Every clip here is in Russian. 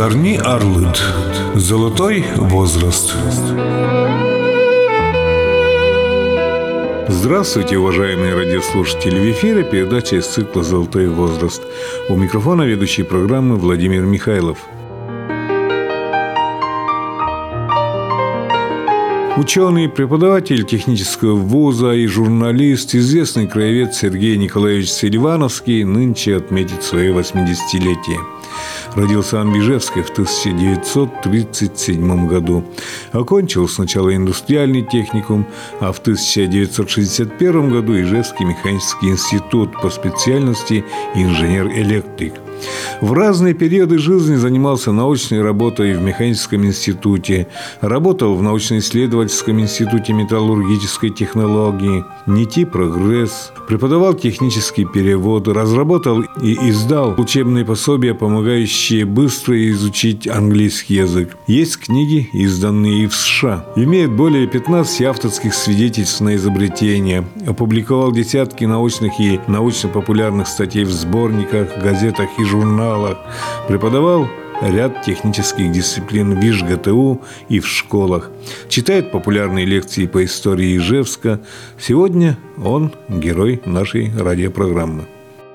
Зорни Арлыд. Золотой возраст. Здравствуйте, уважаемые радиослушатели! В эфире передача из цикла «Золотой возраст». У микрофона ведущий программы Владимир Михайлов – Ученый, преподаватель технического вуза и журналист, известный краевед Сергей Николаевич Селивановский нынче отметит свое 80-летие. Родился Бежевске в 1937 году. Окончил сначала индустриальный техникум, а в 1961 году Ижевский механический институт по специальности инженер-электрик – в разные периоды жизни занимался научной работой в механическом институте, работал в научно-исследовательском институте металлургической технологии, НИТИ «Прогресс», преподавал технический перевод, разработал и издал учебные пособия, помогающие быстро изучить английский язык. Есть книги, изданные и в США. Имеет более 15 авторских свидетельств на изобретение. Опубликовал десятки научных и научно-популярных статей в сборниках, газетах и журналах, преподавал ряд технических дисциплин в ИЖГТУ и в школах, читает популярные лекции по истории Ижевска. Сегодня он герой нашей радиопрограммы.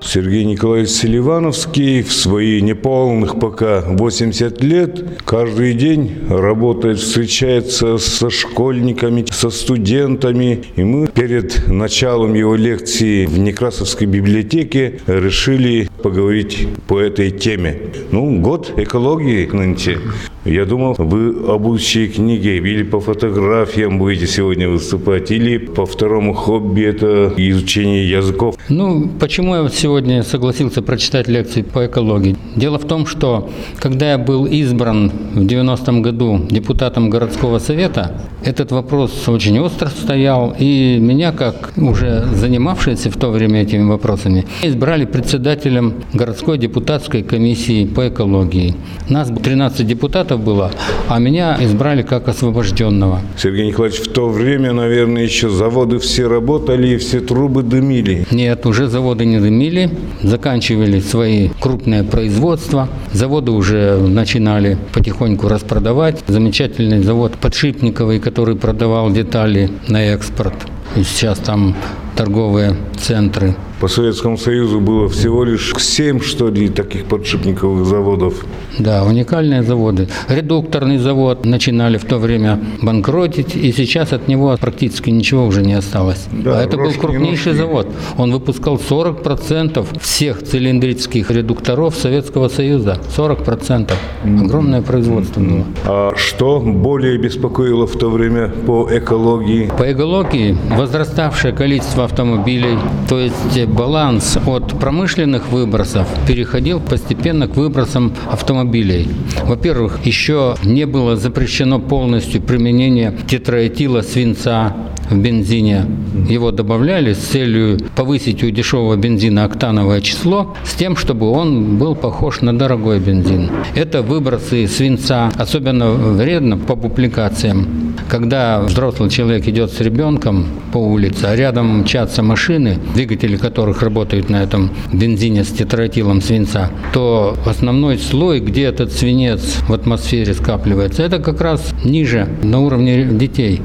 Сергей Николаевич Селивановский в свои неполных пока 80 лет каждый день работает, встречается со школьниками, со студентами. И мы перед началом его лекции в Некрасовской библиотеке решили поговорить по этой теме. Ну, год экологии нынче. Я думал, вы об книге или по фотографиям будете сегодня выступать, или по второму хобби это изучение языков. Ну, почему я сегодня согласился прочитать лекции по экологии? Дело в том, что когда я был избран в 90-м году депутатом городского совета, этот вопрос очень остро стоял, и меня, как уже занимавшийся в то время этими вопросами, избрали председателем городской депутатской комиссии по экологии. Нас 13 депутатов депутатов было, а меня избрали как освобожденного. Сергей Николаевич, в то время, наверное, еще заводы все работали и все трубы дымили. Нет, уже заводы не дымили, заканчивали свои крупные производства. Заводы уже начинали потихоньку распродавать. Замечательный завод Подшипниковый, который продавал детали на экспорт. И сейчас там торговые центры по Советскому Союзу было всего лишь 7, что ли, таких подшипниковых заводов. Да, уникальные заводы. Редукторный завод начинали в то время банкротить, и сейчас от него практически ничего уже не осталось. Да, а это был крупнейший ножки. завод. Он выпускал 40% всех цилиндрических редукторов Советского Союза. 40%. Огромное производство было. А что более беспокоило в то время по экологии? По экологии возраставшее количество автомобилей, то есть баланс от промышленных выбросов переходил постепенно к выбросам автомобилей. Во-первых, еще не было запрещено полностью применение тетраэтила свинца в бензине. Его добавляли с целью повысить у дешевого бензина октановое число, с тем, чтобы он был похож на дорогой бензин. Это выбросы свинца, особенно вредно по публикациям. Когда взрослый человек идет с ребенком по улице, а рядом мчатся машины, двигатели которых работают на этом бензине с тетратилом свинца, то основной слой, где этот свинец в атмосфере скапливается, это как раз ниже, на уровне детей.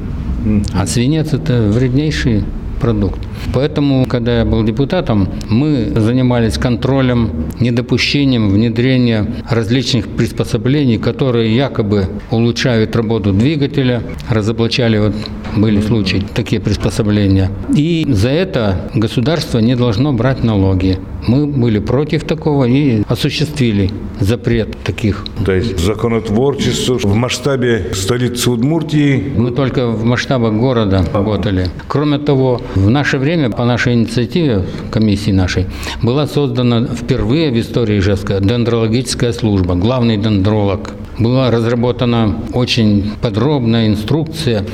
А свинец – это вреднейший продукт. Поэтому, когда я был депутатом, мы занимались контролем, недопущением внедрения различных приспособлений, которые якобы улучшают работу двигателя, разоблачали вот были случаи, такие приспособления. И за это государство не должно брать налоги. Мы были против такого и осуществили запрет таких. То есть законотворчество в масштабе столицы Удмуртии? Мы только в масштабах города работали. Кроме того, в наше время, по нашей инициативе, комиссии нашей, была создана впервые в истории Ижевска дендрологическая служба, главный дендролог была разработана очень подробная инструкция,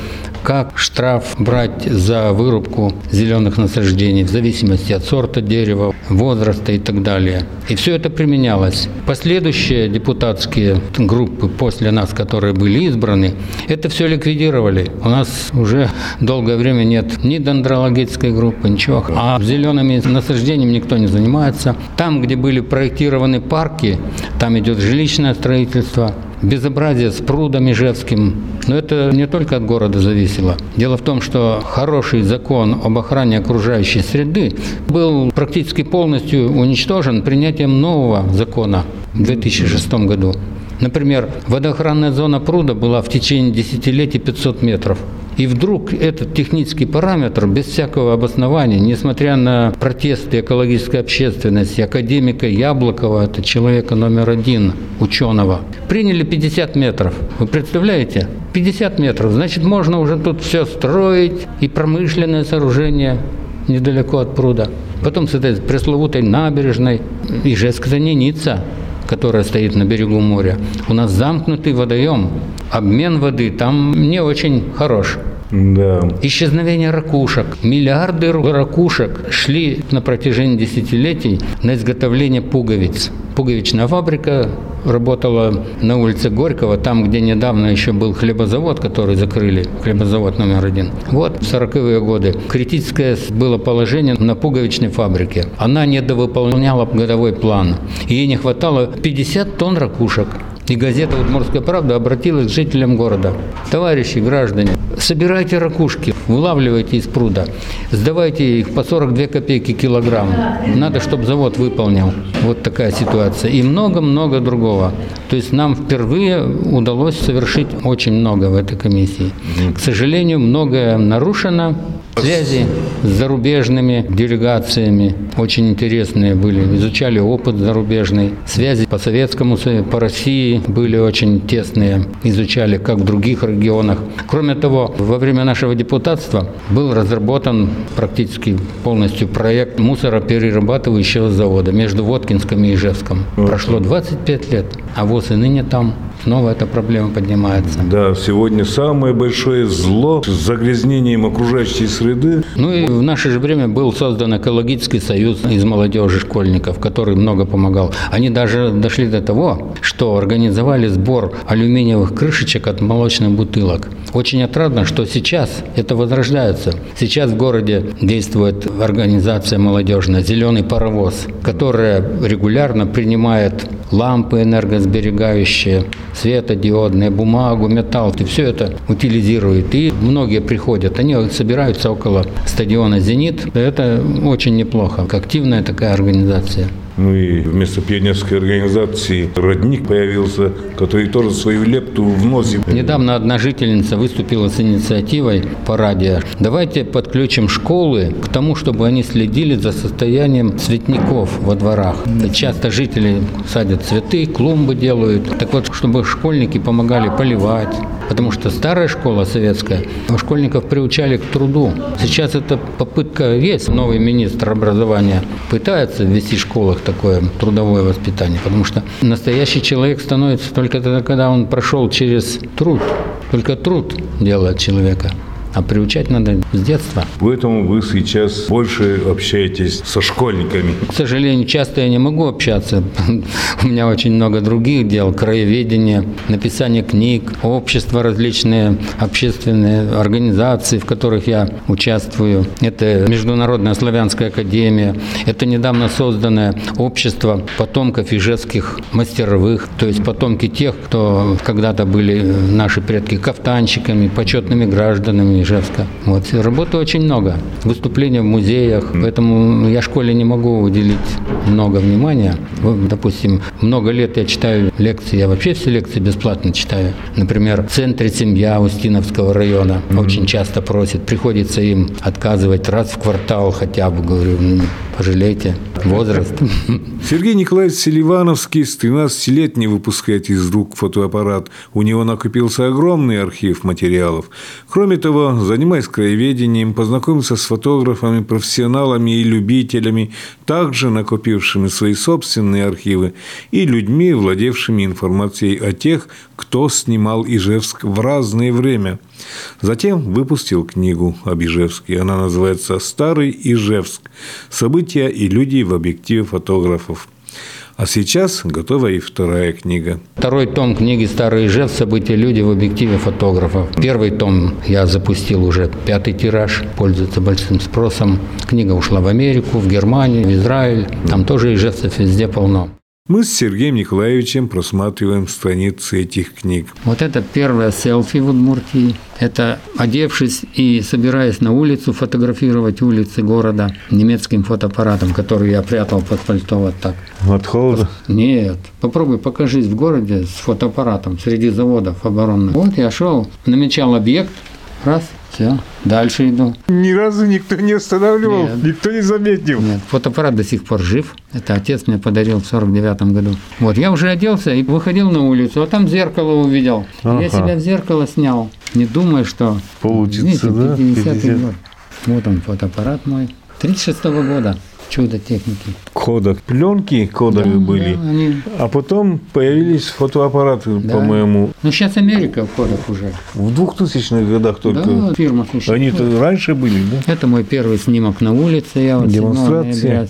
как штраф брать за вырубку зеленых насаждений в зависимости от сорта дерева, возраста и так далее. И все это применялось. Последующие депутатские группы после нас, которые были избраны, это все ликвидировали. У нас уже долгое время нет ни дендрологической группы, ничего. А зелеными насаждениями никто не занимается. Там, где были проектированы парки, там идет жилищное строительство, безобразие с прудом Ижевским. Но это не только от города зависело. Дело в том, что хороший закон об охране окружающей среды был практически полностью уничтожен принятием нового закона в 2006 году. Например, водоохранная зона пруда была в течение десятилетий 500 метров. И вдруг этот технический параметр, без всякого обоснования, несмотря на протесты экологической общественности, академика Яблокова, это человека номер один, ученого, приняли 50 метров. Вы представляете? 50 метров. Значит, можно уже тут все строить, и промышленное сооружение недалеко от пруда. Потом с этой пресловутой набережной Ижевская Ницца, которая стоит на берегу моря. У нас замкнутый водоем. Обмен воды там не очень хорош. Да. Исчезновение ракушек. Миллиарды ракушек шли на протяжении десятилетий на изготовление пуговиц. Пуговичная фабрика работала на улице Горького, там, где недавно еще был хлебозавод, который закрыли, хлебозавод номер один. Вот в 40-е годы критическое было положение на пуговичной фабрике. Она недовыполняла годовой план. Ей не хватало 50 тонн ракушек. И газета «Удмуртская правда» обратилась к жителям города. Товарищи, граждане, собирайте ракушки, вылавливайте из пруда, сдавайте их по 42 копейки килограмм. Надо, чтобы завод выполнил. Вот такая ситуация. И много-много другого. То есть нам впервые удалось совершить очень много в этой комиссии. К сожалению, многое нарушено, Связи с зарубежными делегациями очень интересные были. Изучали опыт зарубежный. Связи по Советскому Союзу, по России были очень тесные. Изучали, как в других регионах. Кроме того, во время нашего депутатства был разработан практически полностью проект мусороперерабатывающего завода между Воткинском и Ижевском. Прошло 25 лет, а ВОЗ и ныне там снова эта проблема поднимается. Да, сегодня самое большое зло с загрязнением окружающей среды. Ну и в наше же время был создан экологический союз из молодежи школьников, который много помогал. Они даже дошли до того, что организовали сбор алюминиевых крышечек от молочных бутылок. Очень отрадно, что сейчас это возрождается. Сейчас в городе действует организация молодежная «Зеленый паровоз», которая регулярно принимает лампы энергосберегающие, светодиодные, бумагу, металл, и все это утилизирует. И многие приходят, они собираются около стадиона «Зенит». Это очень неплохо, активная такая организация. Ну и вместо пионерской организации родник появился, который тоже свою лепту вносит. Недавно одна жительница выступила с инициативой по радио. Давайте подключим школы к тому, чтобы они следили за состоянием цветников во дворах. Часто жители садят цветы, клумбы делают. Так вот, чтобы школьники помогали поливать, Потому что старая школа советская, школьников приучали к труду. Сейчас эта попытка есть. Новый министр образования пытается ввести в школах такое трудовое воспитание. Потому что настоящий человек становится только тогда, когда он прошел через труд. Только труд делает человека а приучать надо с детства. Поэтому вы сейчас больше общаетесь со школьниками. К сожалению, часто я не могу общаться. У меня очень много других дел. Краеведение, написание книг, общества различные, общественные организации, в которых я участвую. Это Международная славянская академия. Это недавно созданное общество потомков ижевских мастеровых, то есть потомки тех, кто когда-то были наши предки кафтанщиками, почетными гражданами Ижевска. Вот. Работы очень много. Выступления в музеях. Поэтому я школе не могу уделить много внимания. Допустим, много лет я читаю лекции. Я вообще все лекции бесплатно читаю. Например, в центре семья Устиновского района mm-hmm. очень часто просит. Приходится им отказывать раз в квартал хотя бы. Говорю, пожалейте. Возраст. Сергей Николаевич Селивановский с 13 лет не выпускает из рук фотоаппарат. У него накопился огромный архив материалов. Кроме того, занимаясь краеведением, познакомился с фотографами, профессионалами и любителями, также накопившими свои собственные архивы, и людьми, владевшими информацией о тех, кто снимал Ижевск в разное время. Затем выпустил книгу об Ижевске. Она называется «Старый Ижевск. События и люди в объективе фотографов». А сейчас готова и вторая книга. Второй том книги «Старый Ижевск. События люди в объективе фотографов». Первый том я запустил уже пятый тираж, пользуется большим спросом. Книга ушла в Америку, в Германию, в Израиль. Там тоже ижевцев везде полно. Мы с Сергеем Николаевичем просматриваем страницы этих книг. Вот это первое селфи в Удмуртии. Это одевшись и собираясь на улицу фотографировать улицы города немецким фотоаппаратом, который я прятал под пальто вот так. От холода? Нет. Попробуй покажись в городе с фотоаппаратом среди заводов оборонных. Вот я шел, намечал объект, раз, все, дальше иду. Ни разу никто не останавливал, Нет. никто не заметил. Нет, фотоаппарат до сих пор жив. Это отец мне подарил в 49 году. Вот, я уже оделся и выходил на улицу, а там зеркало увидел. Я Ага. себя в зеркало снял. Не думая, что... Получится, да? 50 50. год. Вот он, фотоаппарат мой. 36 года. Чудо техники. Кодак. Пленки кодовые Да, были. да, они- А потом появились фотоаппараты, Да. по-моему, Ну, сейчас Америка в кодах уже. в 2000-х годах только. Да, фирма существует. Они-то раньше были, да? Это мой первый снимок на улице. Я вот 7 Демонстрация.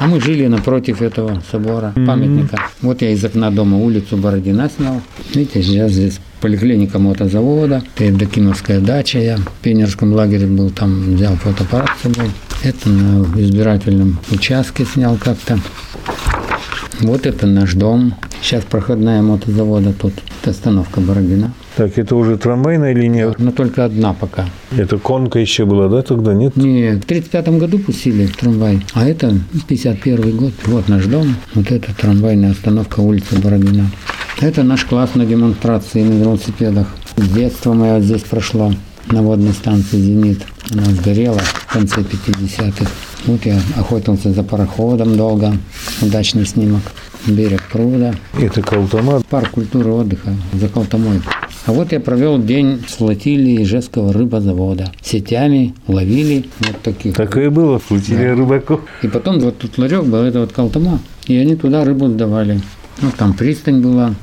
А мы жили напротив этого собора, памятника. Вот я из окна дома улицу Бородина снял. Видите, сейчас здесь поликлиника мотозавода, это Евдокимовская дача. Я в пионерском лагере был, там взял фотоаппарат с собой. Это на избирательном участке снял как-то. Вот это наш дом. Сейчас проходная мотозавода тут. Это остановка Бородина. Так, это уже трамвайная линия. Но только одна пока. Это конка еще была, да, тогда, нет? Нет, в 35 году пустили трамвай, а это 51 год. Вот наш дом, вот это трамвайная остановка улицы Бородина. Это наш класс на демонстрации на велосипедах. Детство мое здесь прошло на водной станции «Зенит». Она сгорела в конце 50-х. Вот я охотился за пароходом долго. Удачный снимок. Берег пруда. Это Калтамат. Парк культуры отдыха за Колтомой. А вот я провел день с флотилии Ижевского рыбозавода. Сетями ловили вот таких. Такое было, флотилия рыбаков. И потом вот тут ларек был, это вот Колтома. И они туда рыбу сдавали. Ну, там пристань была.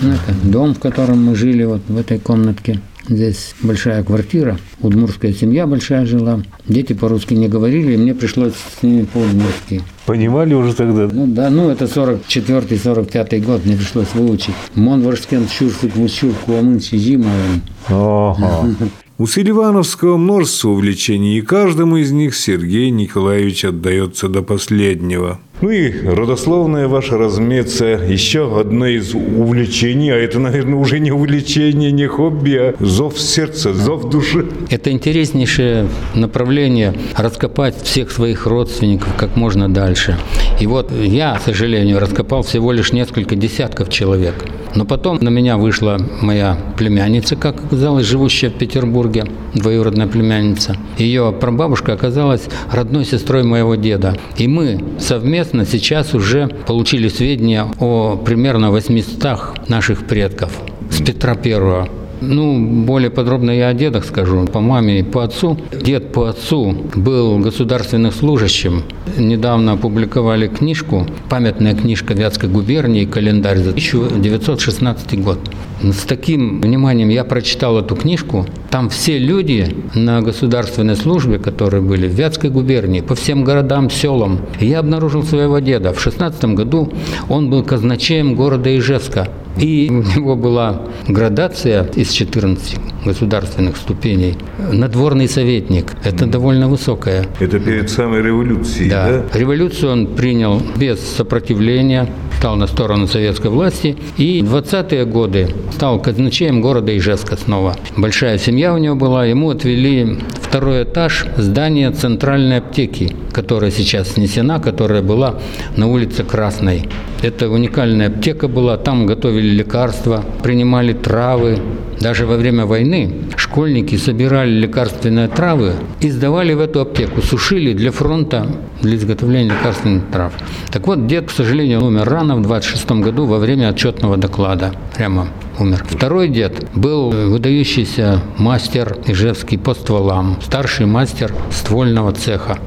Ну, это дом, в котором мы жили, вот в этой комнатке. Здесь большая квартира, удмурская семья большая жила. Дети по-русски не говорили, и мне пришлось с ними по-удмурски. Понимали уже тогда? Ну да, ну это 44-45 год, мне пришлось выучить. Монварскен шурфик мучурку амын сижимовым. Ага. У Селивановского множество увлечений, и каждому из них Сергей Николаевич отдается до последнего. Ну и родословная ваша, разумеется, еще одно из увлечений, а это, наверное, уже не увлечение, не хобби, а зов сердца, зов души. Это интереснейшее направление раскопать всех своих родственников как можно дальше. И вот я, к сожалению, раскопал всего лишь несколько десятков человек. Но потом на меня вышла моя племянница, как оказалось, живущая в Петербурге, двоюродная племянница. Ее прабабушка оказалась родной сестрой моего деда. И мы совместно сейчас уже получили сведения о примерно 800 наших предков с Петра Первого. Ну, более подробно я о дедах скажу. По маме и по отцу. Дед по отцу был государственным служащим. Недавно опубликовали книжку, памятная книжка Вятской губернии, календарь за 1916 год. С таким вниманием я прочитал эту книжку. Там все люди на государственной службе, которые были в Вятской губернии, по всем городам, селам. Я обнаружил своего деда. В 16 году он был казначеем города Ижевска. И у него была градация из 14 государственных ступеней. Надворный советник. Это довольно высокая. Это перед самой революцией, Да. Революцию он принял без сопротивления, стал на сторону советской власти. И в 20-е годы стал казначеем города Ижевска снова. Большая семья у него была. Ему отвели второй этаж здания центральной аптеки, которая сейчас снесена, которая была на улице Красной. Это уникальная аптека была, там готовили лекарства, принимали травы. Даже во время войны школьники собирали лекарственные травы и сдавали в эту аптеку, сушили для фронта, для изготовления лекарственных трав. Так вот, дед, к сожалению, умер рано, в 26 году, во время отчетного доклада. Прямо умер. Второй дед был выдающийся мастер Ижевский по стволам, старший мастер ствольного цеха.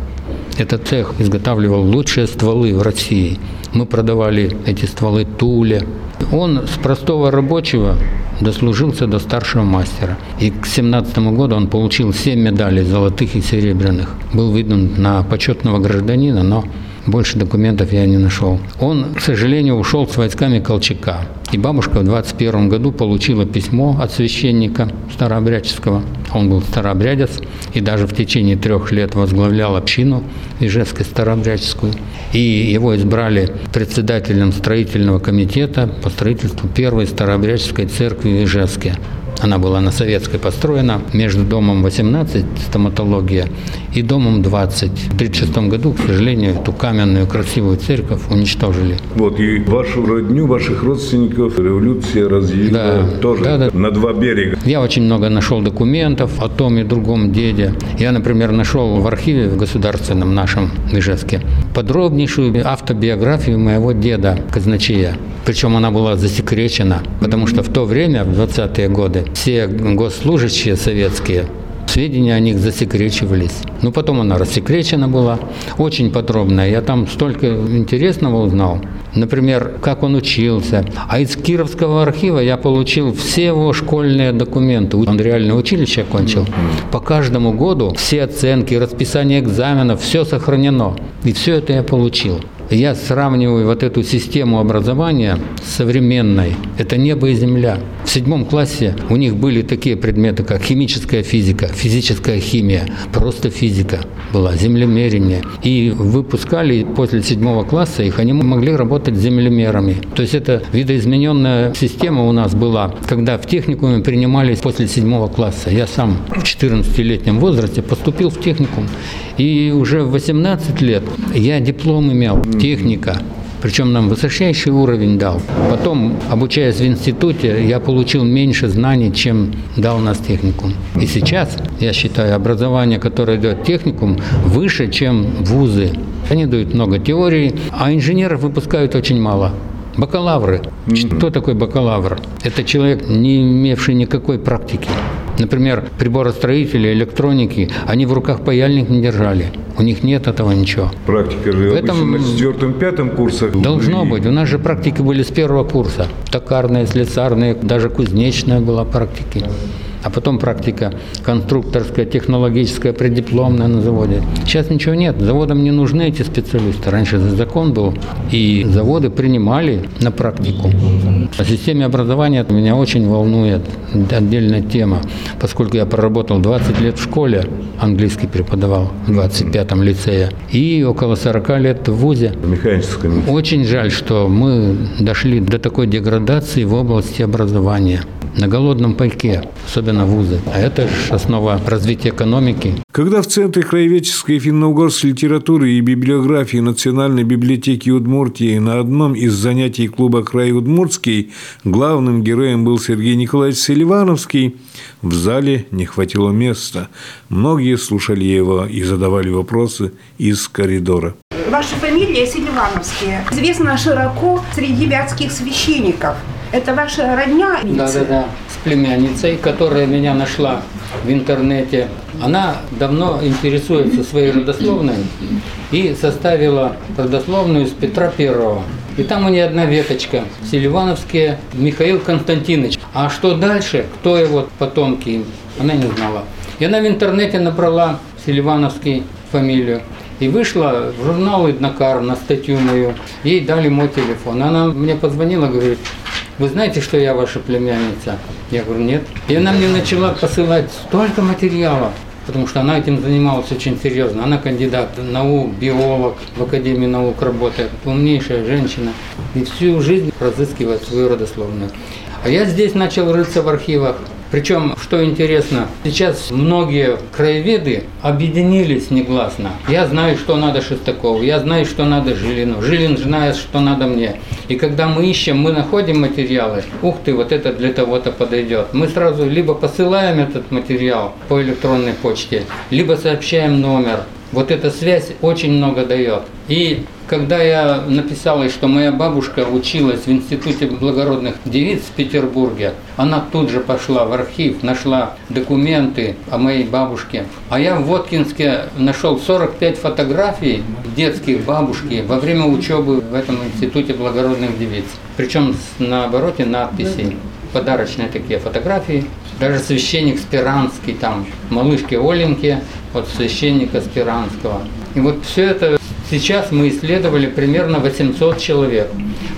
Этот цех изготавливал лучшие стволы в России. Мы продавали эти стволы Туле. Он с простого рабочего дослужился до старшего мастера. И к 17 году он получил 7 медалей золотых и серебряных. Был выдан на почетного гражданина, но больше документов я не нашел. Он, к сожалению, ушел с войсками Колчака. И бабушка в 21 году получила письмо от священника старообрядческого. Он был старообрядец и даже в течение трех лет возглавлял общину Ижевской старообрядческую. И его избрали председателем строительного комитета по строительству первой старообрядческой церкви в Ижевске. Она была на Советской построена между домом 18, стоматология, и домом 20. В 1936 году, к сожалению, эту каменную красивую церковь уничтожили. Вот, и вашу родню, ваших родственников революция разделила Да, тоже да, да. на два берега. Я очень много нашел документов о том и другом деде. Я, например, нашел в архиве в государственном нашем в Ижевске подробнейшую автобиографию моего деда, казначея. Причем она была засекречена, потому что в то время, в 20-е годы, все госслужащие советские сведения о них засекречивались. Ну, потом она рассекречена была, очень подробная. Я там столько интересного узнал. Например, как он учился. А из Кировского архива я получил все его школьные документы. Он реальное училище окончил. По каждому году все оценки, расписание экзаменов, все сохранено. И все это я получил. Я сравниваю вот эту систему образования современной. Это небо и земля. В седьмом классе у них были такие предметы, как химическая физика, физическая химия, просто физика была, землемерение. И выпускали после седьмого класса их, они могли работать землемерами. То есть это видоизмененная система у нас была, когда в техникуме принимались после седьмого класса. Я сам в 14-летнем возрасте поступил в техникум. И уже в 18 лет я диплом имел, техника. Причем нам высочайший уровень дал. Потом, обучаясь в институте, я получил меньше знаний, чем дал нас техникум. И сейчас, я считаю, образование, которое дает техникум, выше, чем вузы. Они дают много теории, а инженеров выпускают очень мало. Бакалавры. Что такое бакалавр? Это человек, не имевший никакой практики. Например, приборостроители, электроники, они в руках паяльник не держали. У них нет этого ничего. Практика же В этом на четвертом-пятом курсах. Должно И быть. У нас же практики были с первого курса. Токарные, слесарные, даже кузнечная была практики. А потом практика конструкторская, технологическая, преддипломная на заводе. Сейчас ничего нет. Заводам не нужны эти специалисты. Раньше закон был, и заводы принимали на практику. О системе образования меня очень волнует отдельная тема, поскольку я проработал 20 лет в школе, английский преподавал в 25-м лицее, и около 40 лет в ВУЗе. в механическом. Очень жаль, что мы дошли до такой деградации в области образования. На голодном пайке, особенно вузы. А это же основа развития экономики. Когда в Центре краеведческой и финно-угорской литературы и библиографии Национальной библиотеки Удмуртии на одном из занятий клуба «Край Удмуртский» главным героем был Сергей Николаевич Селивановский, в зале не хватило места. Многие слушали его и задавали вопросы из коридора. Ваша фамилия Селивановские. Известна широко среди вятских священников. Это ваша родня? Да-да-да, с племянницей, которая меня нашла в интернете. Она давно интересуется своей родословной и составила родословную с Петра Первого. И там у нее одна веточка. Селивановские Михаил Константинович. А что дальше, кто его потомки, она не знала. И она в интернете набрала Селивановский фамилию. И вышла в журнал «Иднокар» на статью мою. Ей дали мой телефон. Она мне позвонила, говорит, вы знаете, что я ваша племянница? Я говорю, нет. И она мне начала посылать столько материалов, потому что она этим занималась очень серьезно. Она кандидат наук, биолог, в Академии наук работает, умнейшая женщина. И всю жизнь разыскивает свою родословную. А я здесь начал рыться в архивах. Причем, что интересно, сейчас многие краеведы объединились негласно. Я знаю, что надо Шестакову, я знаю, что надо Жилину, Жилин знает, что надо мне. И когда мы ищем, мы находим материалы, ух ты, вот это для того-то подойдет. Мы сразу либо посылаем этот материал по электронной почте, либо сообщаем номер. Вот эта связь очень много дает. И когда я написал ей, что моя бабушка училась в Институте благородных девиц в Петербурге, она тут же пошла в архив, нашла документы о моей бабушке. А я в Воткинске нашел 45 фотографий детских бабушки во время учебы в этом Институте благородных девиц. Причем на обороте надписи подарочные такие фотографии. Даже священник Спиранский, там, малышки Оленьки от священника Спиранского. И вот все это Сейчас мы исследовали примерно 800 человек.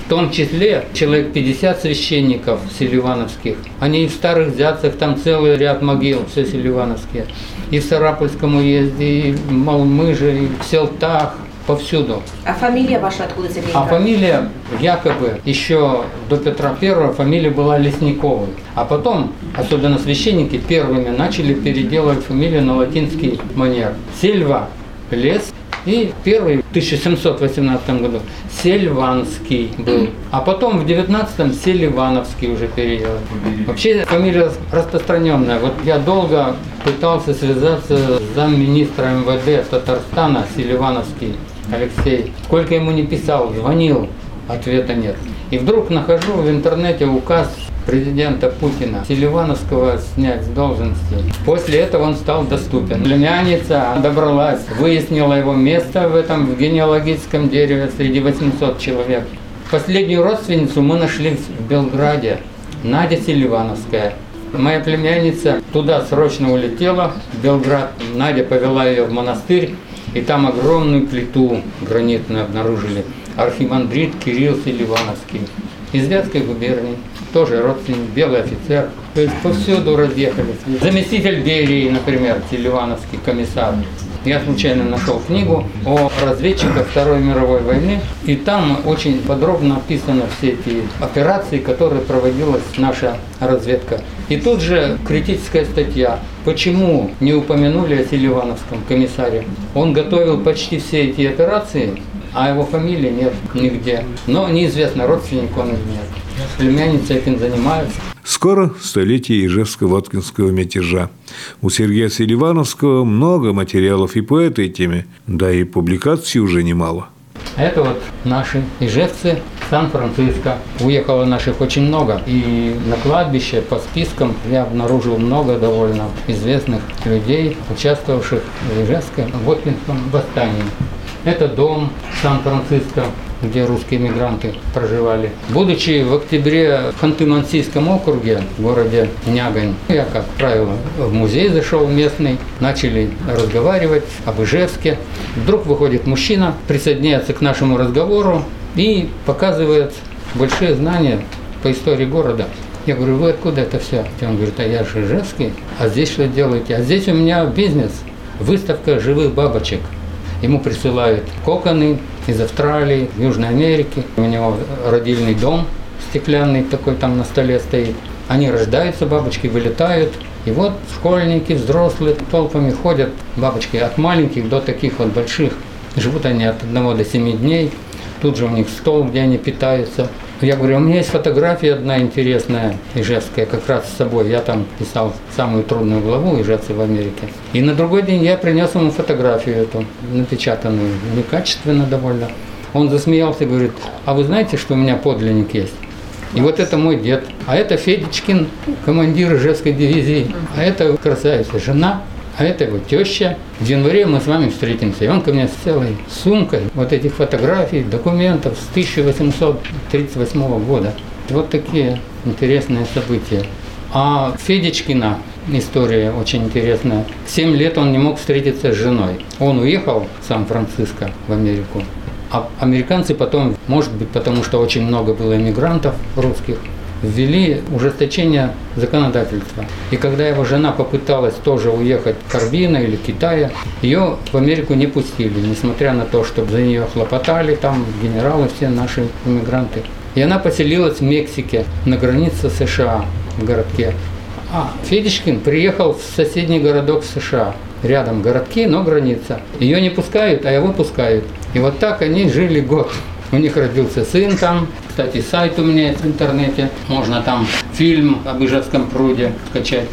В том числе человек 50 священников селивановских. Они и в Старых Взятцах, там целый ряд могил, все селивановские. И в Сарапульском уезде, и в Малмыже, и в Селтах, повсюду. А фамилия ваша откуда, Сергей А фамилия якобы еще до Петра Первого фамилия была Лесниковой. А потом, особенно священники, первыми начали переделывать фамилию на латинский манер. Сельва – лес, и первый в 1718 году Сельванский был. А потом в 19-м Селивановский уже переделали. Вообще фамилия распространенная. Вот я долго пытался связаться с замминистра МВД Татарстана Селивановский Алексей. Сколько ему не писал, звонил, ответа нет. И вдруг нахожу в интернете указ президента Путина Селивановского снять с должности. После этого он стал доступен. Племянница добралась, выяснила его место в этом в генеалогическом дереве среди 800 человек. Последнюю родственницу мы нашли в Белграде, Надя Селивановская. Моя племянница туда срочно улетела, в Белград. Надя повела ее в монастырь, и там огромную плиту гранитную обнаружили. Архимандрит Кирилл Селивановский из Вятской губернии тоже родственник, белый офицер. То есть повсюду разъехались. Заместитель Берии, например, Селивановский комиссар. Я случайно нашел книгу о разведчиках Второй мировой войны, и там очень подробно описаны все эти операции, которые проводилась наша разведка. И тут же критическая статья. Почему не упомянули о Селивановском комиссаре? Он готовил почти все эти операции, а его фамилии нет нигде. Но неизвестно, родственник он или нет племянница этим занимается. Скоро столетие Ижевско-Воткинского мятежа. У Сергея Селивановского много материалов и по этой теме, да и публикаций уже немало. Это вот наши ижевцы Сан-Франциско. Уехало наших очень много. И на кладбище по спискам я обнаружил много довольно известных людей, участвовавших в Ижевском Воткинском восстании. Это дом Сан-Франциско, где русские мигранты проживали. Будучи в октябре в Ханты-Мансийском округе, в городе Нягань, я, как правило, в музей зашел местный, начали разговаривать об Ижевске. Вдруг выходит мужчина, присоединяется к нашему разговору и показывает большие знания по истории города. Я говорю, вы откуда это все? Он говорит, а я же Ижевский, а здесь что делаете? А здесь у меня бизнес, выставка живых бабочек – Ему присылают коконы из Австралии, Южной Америки. У него родильный дом стеклянный такой там на столе стоит. Они рождаются, бабочки вылетают. И вот школьники, взрослые толпами ходят, бабочки от маленьких до таких вот больших. Живут они от одного до семи дней. Тут же у них стол, где они питаются. Я говорю, у меня есть фотография одна интересная, ижевская, как раз с собой. Я там писал самую трудную главу «Ижевцы в Америке». И на другой день я принес ему фотографию эту, напечатанную, некачественно довольно. Он засмеялся и говорит, а вы знаете, что у меня подлинник есть? И вот это мой дед. А это Федичкин, командир Ижевской дивизии. А это красавица жена а это его теща. В январе мы с вами встретимся. И он ко мне с целой сумкой вот этих фотографий, документов с 1838 года. Вот такие интересные события. А Федечкина история очень интересная. Семь лет он не мог встретиться с женой. Он уехал в Сан-Франциско, в Америку. А американцы потом, может быть, потому что очень много было иммигрантов русских, ввели ужесточение законодательства. И когда его жена попыталась тоже уехать в Карбина или Китая, ее в Америку не пустили, несмотря на то, что за нее хлопотали там генералы, все наши иммигранты. И она поселилась в Мексике, на границе США, в городке. А, Федичкин приехал в соседний городок США. Рядом городки, но граница. Ее не пускают, а его пускают. И вот так они жили год. У них родился сын там. Кстати, сайт у меня есть в интернете. Можно там фильм об Ижевском пруде скачать.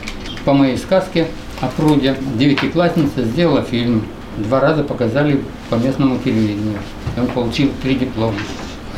По моей сказке о пруде девятиклассница сделала фильм. Два раза показали по местному телевидению. Он получил три диплома.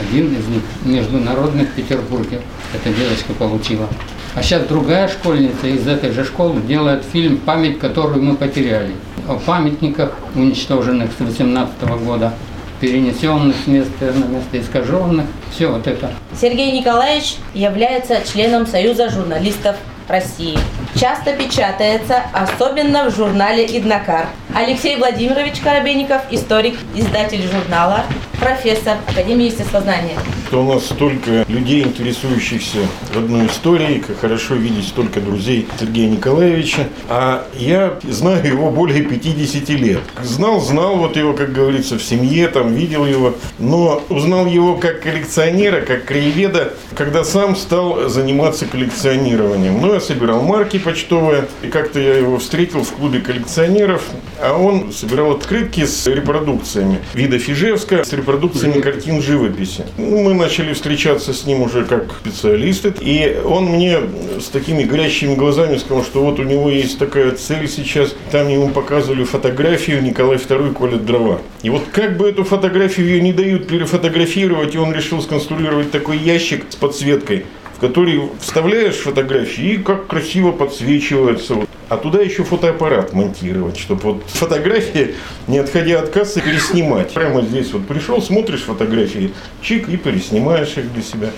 Один из них международный в Петербурге. Эта девочка получила. А сейчас другая школьница из этой же школы делает фильм «Память, которую мы потеряли». О памятниках, уничтоженных с 18 года, перенесенных места на место искаженных. Все вот это. Сергей Николаевич является членом Союза журналистов России. Часто печатается, особенно в журнале «Иднокар». Алексей Владимирович Коробейников, историк, издатель журнала, профессор Академии естествознания. Что у нас столько людей, интересующихся родной историей, как хорошо видеть столько друзей Сергея Николаевича. А я знаю его более 50 лет. Знал, знал вот его, как говорится, в семье, там видел его, но узнал его как коллекционера, как краеведа, когда сам стал заниматься коллекционированием. Ну, я собирал марки почтовые, и как-то я его встретил в клубе коллекционеров, а он собирал открытки с репродукциями вида Фижевска, с репродукциями картин живописи. Ну, мы начали встречаться с ним уже как специалисты, и он мне с такими горящими глазами сказал, что вот у него есть такая цель сейчас, там ему показывали фотографию Николай II колет дрова. И вот как бы эту фотографию ее не дают перефотографировать, и он решил сконструировать такой ящик с подсветкой, в который вставляешь фотографии и как красиво подсвечивается. А туда еще фотоаппарат монтировать, чтобы вот фотографии, не отходя от кассы, переснимать. Прямо здесь вот пришел, смотришь фотографии, чик, и переснимаешь их для себя.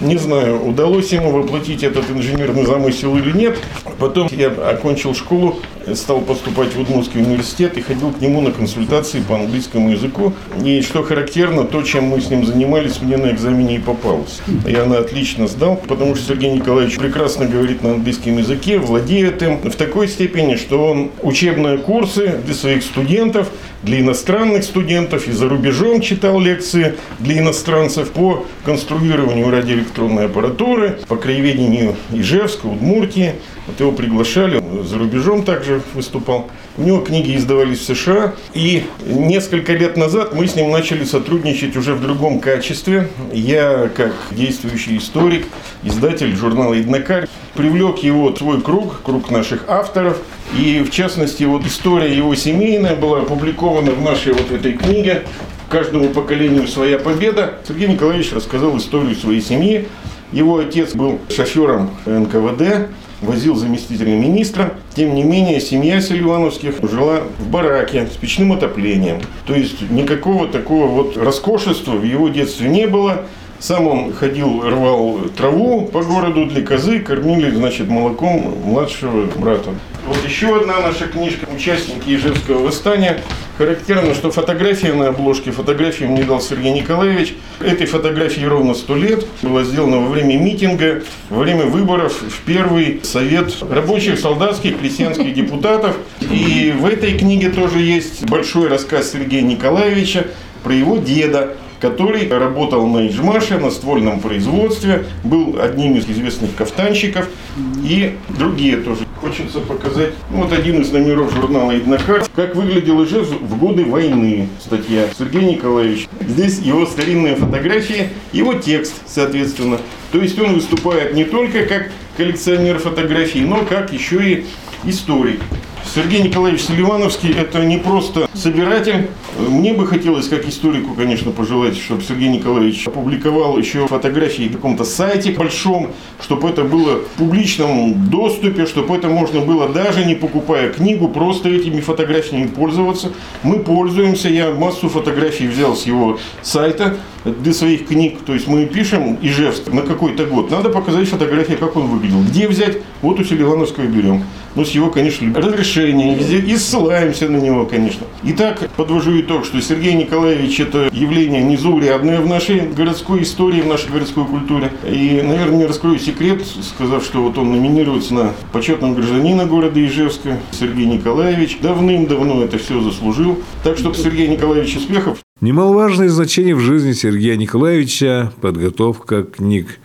Не знаю, удалось ему воплотить этот инженерный замысел или нет. Потом я окончил школу, стал поступать в Удмуртский университет и ходил к нему на консультации по английскому языку. И что характерно, то, чем мы с ним занимались, мне на экзамене и попалось. Я на отлично сдал, потому что Сергей Николаевич прекрасно говорит на английском языке, владеет им в такой степени, что он учебные курсы для своих студентов для иностранных студентов и за рубежом читал лекции для иностранцев по конструированию радиоэлектронной аппаратуры, по краеведению Ижевска, Удмуртии. Вот его приглашали, за рубежом также выступал. У него книги издавались в США. И несколько лет назад мы с ним начали сотрудничать уже в другом качестве. Я, как действующий историк, издатель журнала «Иднокарь», привлек его в свой круг, круг наших авторов. И, в частности, вот история его семейная была опубликована в нашей вот этой книге «Каждому поколению своя победа». Сергей Николаевич рассказал историю своей семьи. Его отец был шофером НКВД, возил заместителя министра. Тем не менее, семья Селивановских жила в бараке с печным отоплением. То есть никакого такого вот роскошества в его детстве не было. Сам он ходил, рвал траву по городу для козы, кормили, значит, молоком младшего брата. Вот еще одна наша книжка «Участники Ижевского восстания». Характерно, что фотография на обложке, фотографию мне дал Сергей Николаевич. Этой фотографии ровно сто лет. Была сделана во время митинга, во время выборов в первый совет рабочих, солдатских, крестьянских депутатов. И в этой книге тоже есть большой рассказ Сергея Николаевича про его деда, который работал на Иджмаше, на ствольном производстве, был одним из известных кафтанщиков и другие тоже. Хочется показать ну, вот один из номеров журнала «Иднокар». Как выглядел Ижевск в годы войны. Статья Сергей Николаевич. Здесь его старинные фотографии, его текст, соответственно. То есть он выступает не только как коллекционер фотографий, но как еще и историк. Сергей Николаевич Селивановский – это не просто собиратель. Мне бы хотелось, как историку, конечно, пожелать, чтобы Сергей Николаевич опубликовал еще фотографии в каком-то сайте большом, чтобы это было в публичном доступе, чтобы это можно было даже не покупая книгу, просто этими фотографиями пользоваться. Мы пользуемся, я массу фотографий взял с его сайта для своих книг. То есть мы пишем Ижевск на какой-то год. Надо показать фотографии, как он выглядел. Где взять? Вот у Селивановского берем. Ну, с его, конечно, разрешения. И ссылаемся на него, конечно. Итак, подвожу итог, что Сергей Николаевич – это явление незаурядное в нашей городской истории, в нашей городской культуре. И, наверное, не раскрою секрет, сказав, что вот он номинируется на почетного гражданина города Ижевска. Сергей Николаевич давным-давно это все заслужил. Так что, Сергей Николаевич, успехов. Немаловажное значение в жизни Сергея Николаевича – подготовка книг.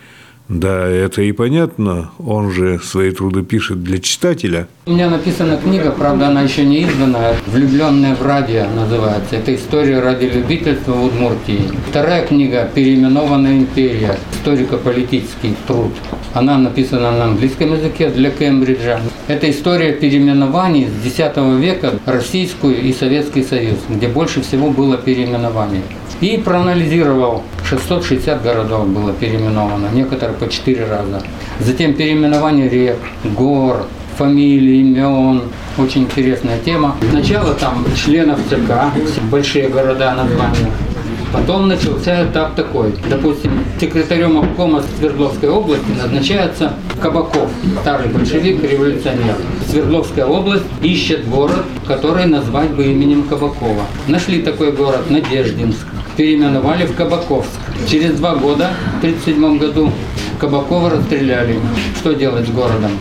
Да, это и понятно. Он же свои труды пишет для читателя. У меня написана книга, правда, она еще не издана. «Влюбленная в радио» называется. Это история радиолюбительства в Удмуртии. Вторая книга «Переименованная империя». Историко-политический труд. Она написана на английском языке для Кембриджа. Это история переименований с X века Российскую и Советский Союз, где больше всего было переименований. И проанализировал 660 городов было переименовано, некоторые по 4 раза. Затем переименование рек, гор, фамилий, имен. Очень интересная тема. Сначала там членов ЦК, большие города названия. Потом начался этап такой. Допустим, секретарем обкома Свердловской области назначается Кабаков, старый большевик, революционер. Свердловская область ищет город, который назвать бы именем Кабакова. Нашли такой город, Надеждинск. Переименовали в Кабаковск. Через два года, в 1937 году, Кабакова расстреляли. Что делать с городом?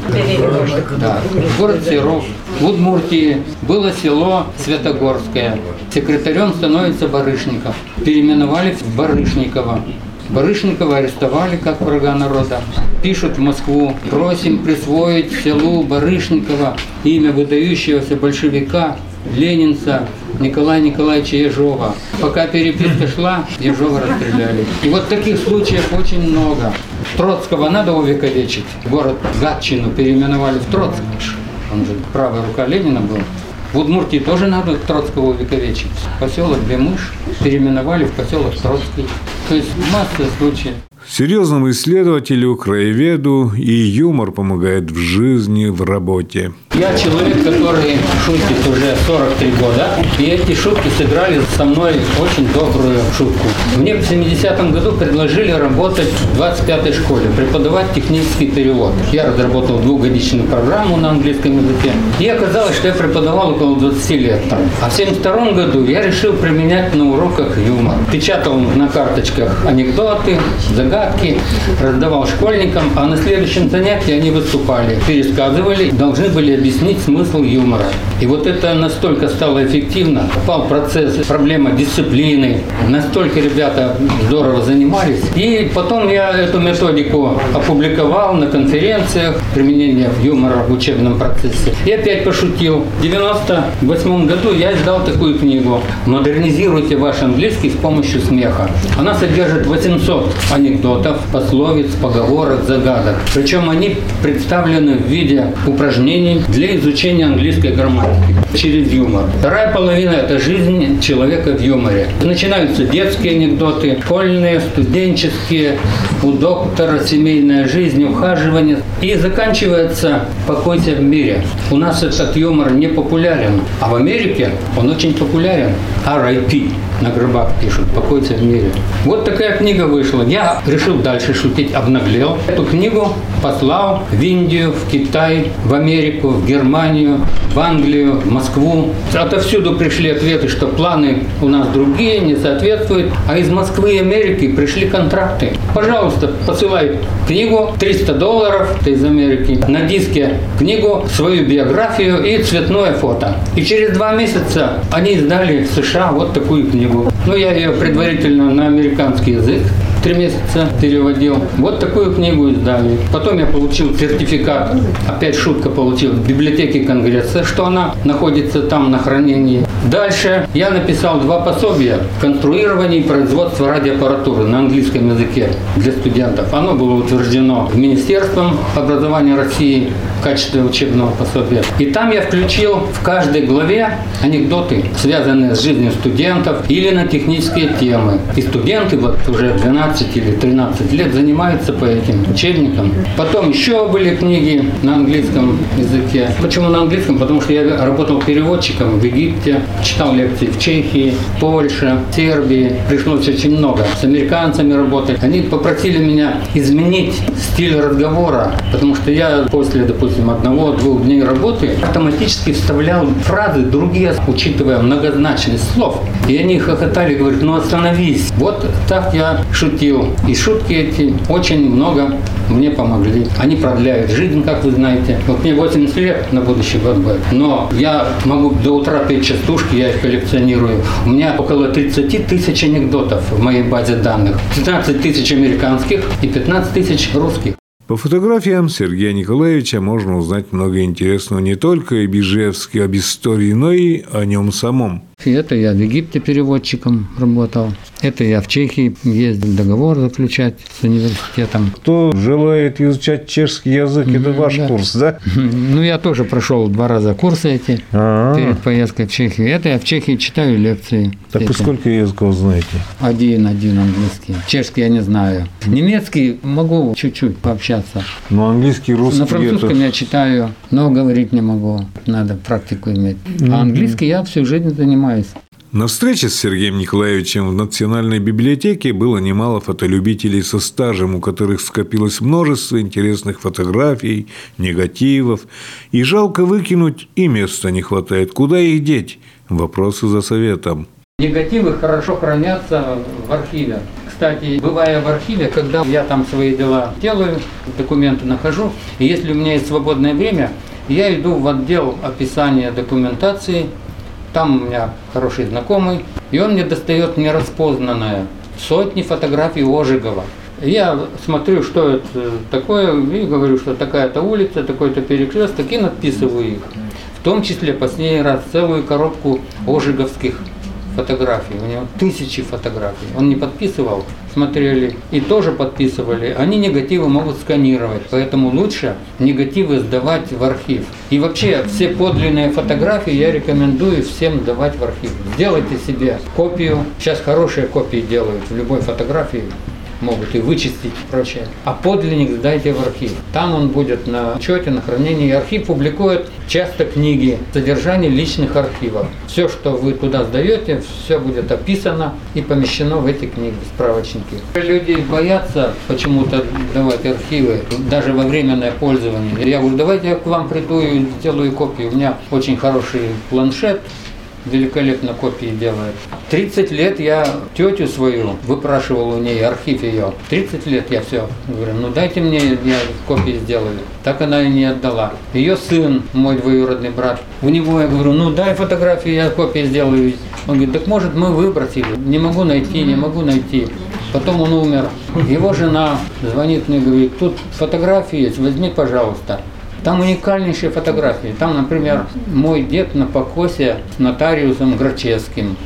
Да. Город Серов. В Удмуртии было село Светогорское. Секретарем становится Барышников. Переименовали в Барышникова. Барышникова арестовали как врага народа. Пишут в Москву, просим присвоить селу Барышникова имя выдающегося большевика ленинца Николая Николаевича Ежова. Пока переписка шла, Ежова расстреляли. И вот таких случаев очень много. Троцкого надо увековечить. Город Гатчину переименовали в Троцк. Он же правая рука Ленина был. В Удмуртии тоже надо Троцкого увековечить. Поселок Бемыш переименовали в поселок Троцкий. То есть масса случаев. Серьезному исследователю, краеведу и юмор помогает в жизни, в работе. Я человек, который шутит уже 43 года, и эти шутки сыграли со мной очень добрую шутку. Мне в 70-м году предложили работать в 25-й школе, преподавать технический перевод. Я разработал двухгодичную программу на английском языке, и оказалось, что я преподавал около 20 лет там. А в 72 году я решил применять на уроках юмор. Печатал на карточках анекдоты, раздавал школьникам, а на следующем занятии они выступали, пересказывали, должны были объяснить смысл юмора. И вот это настолько стало эффективно, попал процесс, проблема дисциплины, настолько ребята здорово занимались. И потом я эту методику опубликовал на конференциях, применение юмора в учебном процессе. И опять пошутил. В 98 году я издал такую книгу «Модернизируйте ваш английский с помощью смеха». Она содержит 800 анекдотов, пословиц, поговорок, загадок. Причем они представлены в виде упражнений для изучения английской грамматики через юмор. Вторая половина – это жизнь человека в юморе. Начинаются детские анекдоты, школьные, студенческие, у доктора семейная жизнь, ухаживание. И заканчивается «покойся в мире». У нас этот юмор не популярен, а в Америке он очень популярен. R.I.P. на гробах пишут «покойся в мире». Вот такая книга вышла. Я решил дальше шутить, обнаглел. Эту книгу послал в Индию, в Китай, в Америку, в Германию, в Англию, в Москву. Отовсюду пришли ответы, что планы у нас другие, не соответствуют. А из Москвы и Америки пришли контракты. Пожалуйста, посылай книгу, 300 долларов, из Америки, на диске книгу, свою биографию и цветное фото. И через два месяца они издали в США вот такую книгу. Ну, я ее предварительно на американский язык три месяца переводил. Вот такую книгу издали. Потом я получил сертификат, опять шутка получил, в библиотеке Конгресса, что она находится там на хранении. Дальше я написал два пособия конструирования и производства радиоаппаратуры на английском языке для студентов. Оно было утверждено Министерством образования России в качестве учебного пособия. И там я включил в каждой главе анекдоты, связанные с жизнью студентов или на технические темы. И студенты вот уже 12 или 13 лет занимаются по этим учебникам. Потом еще были книги на английском языке. Почему на английском? Потому что я работал переводчиком в Египте, читал лекции в Чехии, Польше, Сербии. Пришлось очень много с американцами работать. Они попросили меня изменить стиль разговора, потому что я после, допустим, одного-двух дней работы автоматически вставлял фразы другие, учитывая многозначность слов. И они хохотали, говорят, ну остановись. Вот так я шутил пошутил. И шутки эти очень много мне помогли. Они продляют жизнь, как вы знаете. Вот мне 80 лет на будущий год будет. Но я могу до утра петь частушки, я их коллекционирую. У меня около 30 тысяч анекдотов в моей базе данных. 15 тысяч американских и 15 тысяч русских. По фотографиям Сергея Николаевича можно узнать много интересного не только о Бижевске, об истории, но и о нем самом. И это я в Египте переводчиком работал. Это я в Чехии ездил договор заключать с университетом. Кто желает изучать чешский язык, это ваш да. курс, да? Ну, я тоже прошел два раза курсы эти А, перед поездкой в Чехию. Это я в Чехии читаю лекции. так вы сколько языков знаете? Один, один английский. Чешский я не знаю. Немецкий могу чуть-чуть пообщаться. Ну, английский, русский На французском это... я читаю, но говорить не могу. Надо практику иметь. А английский я всю жизнь занимаюсь. На встрече с Сергеем Николаевичем в Национальной библиотеке было немало фотолюбителей со стажем, у которых скопилось множество интересных фотографий, негативов. И жалко выкинуть, и места не хватает. Куда их деть? Вопросы за советом. Негативы хорошо хранятся в архиве. Кстати, бывая в архиве, когда я там свои дела делаю, документы нахожу, и если у меня есть свободное время, я иду в отдел описания документации, там у меня хороший знакомый, и он мне достает нераспознанное сотни фотографий Ожегова. Я смотрю, что это такое, и говорю, что такая-то улица, такой-то перекресток, и надписываю их. В том числе последний раз целую коробку ожеговских фотографий. У него тысячи фотографий. Он не подписывал, смотрели и тоже подписывали. Они негативы могут сканировать, поэтому лучше негативы сдавать в архив. И вообще все подлинные фотографии я рекомендую всем сдавать в архив. Сделайте себе копию. Сейчас хорошие копии делают в любой фотографии могут и вычистить и прочее. А подлинник сдайте в архив. Там он будет на учете, на хранении. Архив публикует часто книги, содержание личных архивов. Все, что вы туда сдаете, все будет описано и помещено в эти книги, справочники. Люди боятся почему-то давать архивы, даже во временное пользование. Я говорю, давайте я к вам приду и сделаю копию. У меня очень хороший планшет, великолепно копии делает. 30 лет я тетю свою выпрашивал у нее, архив ее. 30 лет я все говорю, ну дайте мне, я копии сделаю. Так она и не отдала. Ее сын, мой двоюродный брат, у него я говорю, ну дай фотографии, я копии сделаю. Он говорит, так может мы выбросили, не могу найти, не могу найти. Потом он умер. Его жена звонит мне говорит, тут фотографии есть, возьми, пожалуйста. Там уникальнейшие фотографии. Там, например, мой дед на покосе с нотариусом Грачевским.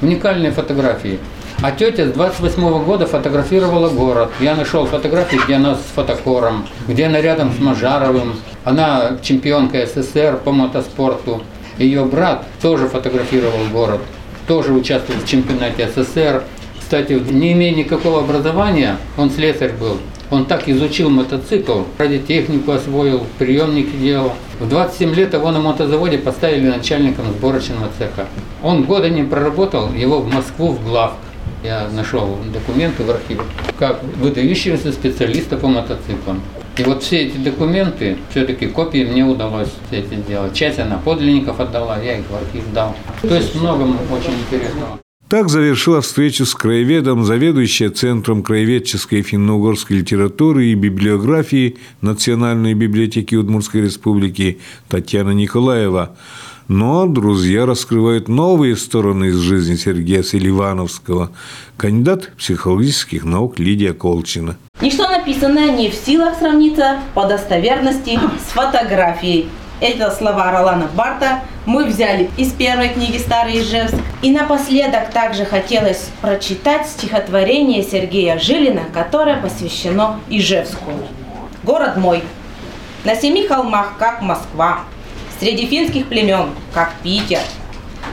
Уникальные фотографии. А тетя с 28 года фотографировала город. Я нашел фотографии, где она с фотокором, где она рядом с Мажаровым. Она чемпионка СССР по мотоспорту. Ее брат тоже фотографировал город, тоже участвовал в чемпионате СССР. Кстати, не имея никакого образования, он слесарь был. Он так изучил мотоцикл, радиотехнику освоил, приемники делал. В 27 лет его на мотозаводе поставили начальником сборочного цеха. Он года не проработал, его в Москву в главк. Я нашел документы в архиве, как выдающегося специалиста по мотоциклам. И вот все эти документы, все-таки копии мне удалось все эти сделать. Часть она подлинников отдала, я их в архив дал. То есть много очень интересного. Так завершила встречу с краеведом заведующая Центром краеведческой финно-угорской литературы и библиографии Национальной библиотеки Удмуртской Республики Татьяна Николаева. Но друзья раскрывают новые стороны из жизни Сергея Селивановского. Кандидат психологических наук Лидия Колчина. Ничто написанное не в силах сравниться по достоверности с фотографией. Это слова Ролана Барта мы взяли из первой книги «Старый Ижевск». И напоследок также хотелось прочитать стихотворение Сергея Жилина, которое посвящено Ижевску. «Город мой, на семи холмах, как Москва, среди финских племен, как Питер.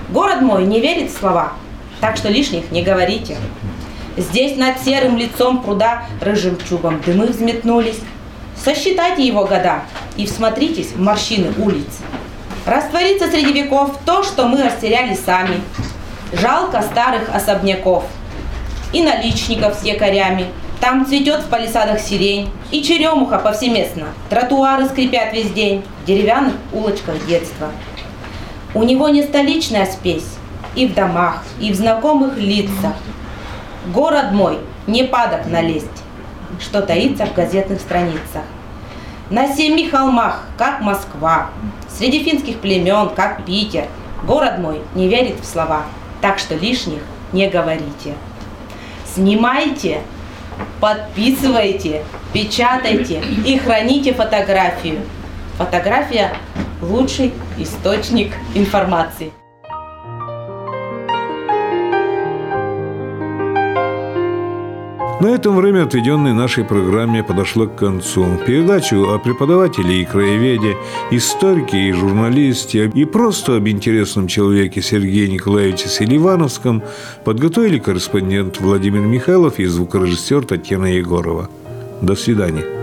Город мой не верит в слова, так что лишних не говорите. Здесь над серым лицом пруда рыжим чубом дымы взметнулись. Сосчитайте его года и всмотритесь в морщины улиц. Растворится среди веков то, что мы растеряли сами. Жалко старых особняков и наличников с якорями. Там цветет в палисадах сирень и черемуха повсеместно. Тротуары скрипят весь день в деревянных улочках детства. У него не столичная спесь и в домах, и в знакомых лицах. Город мой не падок налезть, что таится в газетных страницах. На семи холмах, как Москва, среди финских племен, как Питер, город мой не верит в слова, так что лишних не говорите. Снимайте, подписывайте, печатайте и храните фотографию. Фотография – лучший источник информации. На этом время, отведенное нашей программе, подошло к концу. Передачу о преподавателе и краеведе, историке и журналисте и просто об интересном человеке Сергее Николаевиче Селивановском подготовили корреспондент Владимир Михайлов и звукорежиссер Татьяна Егорова. До свидания.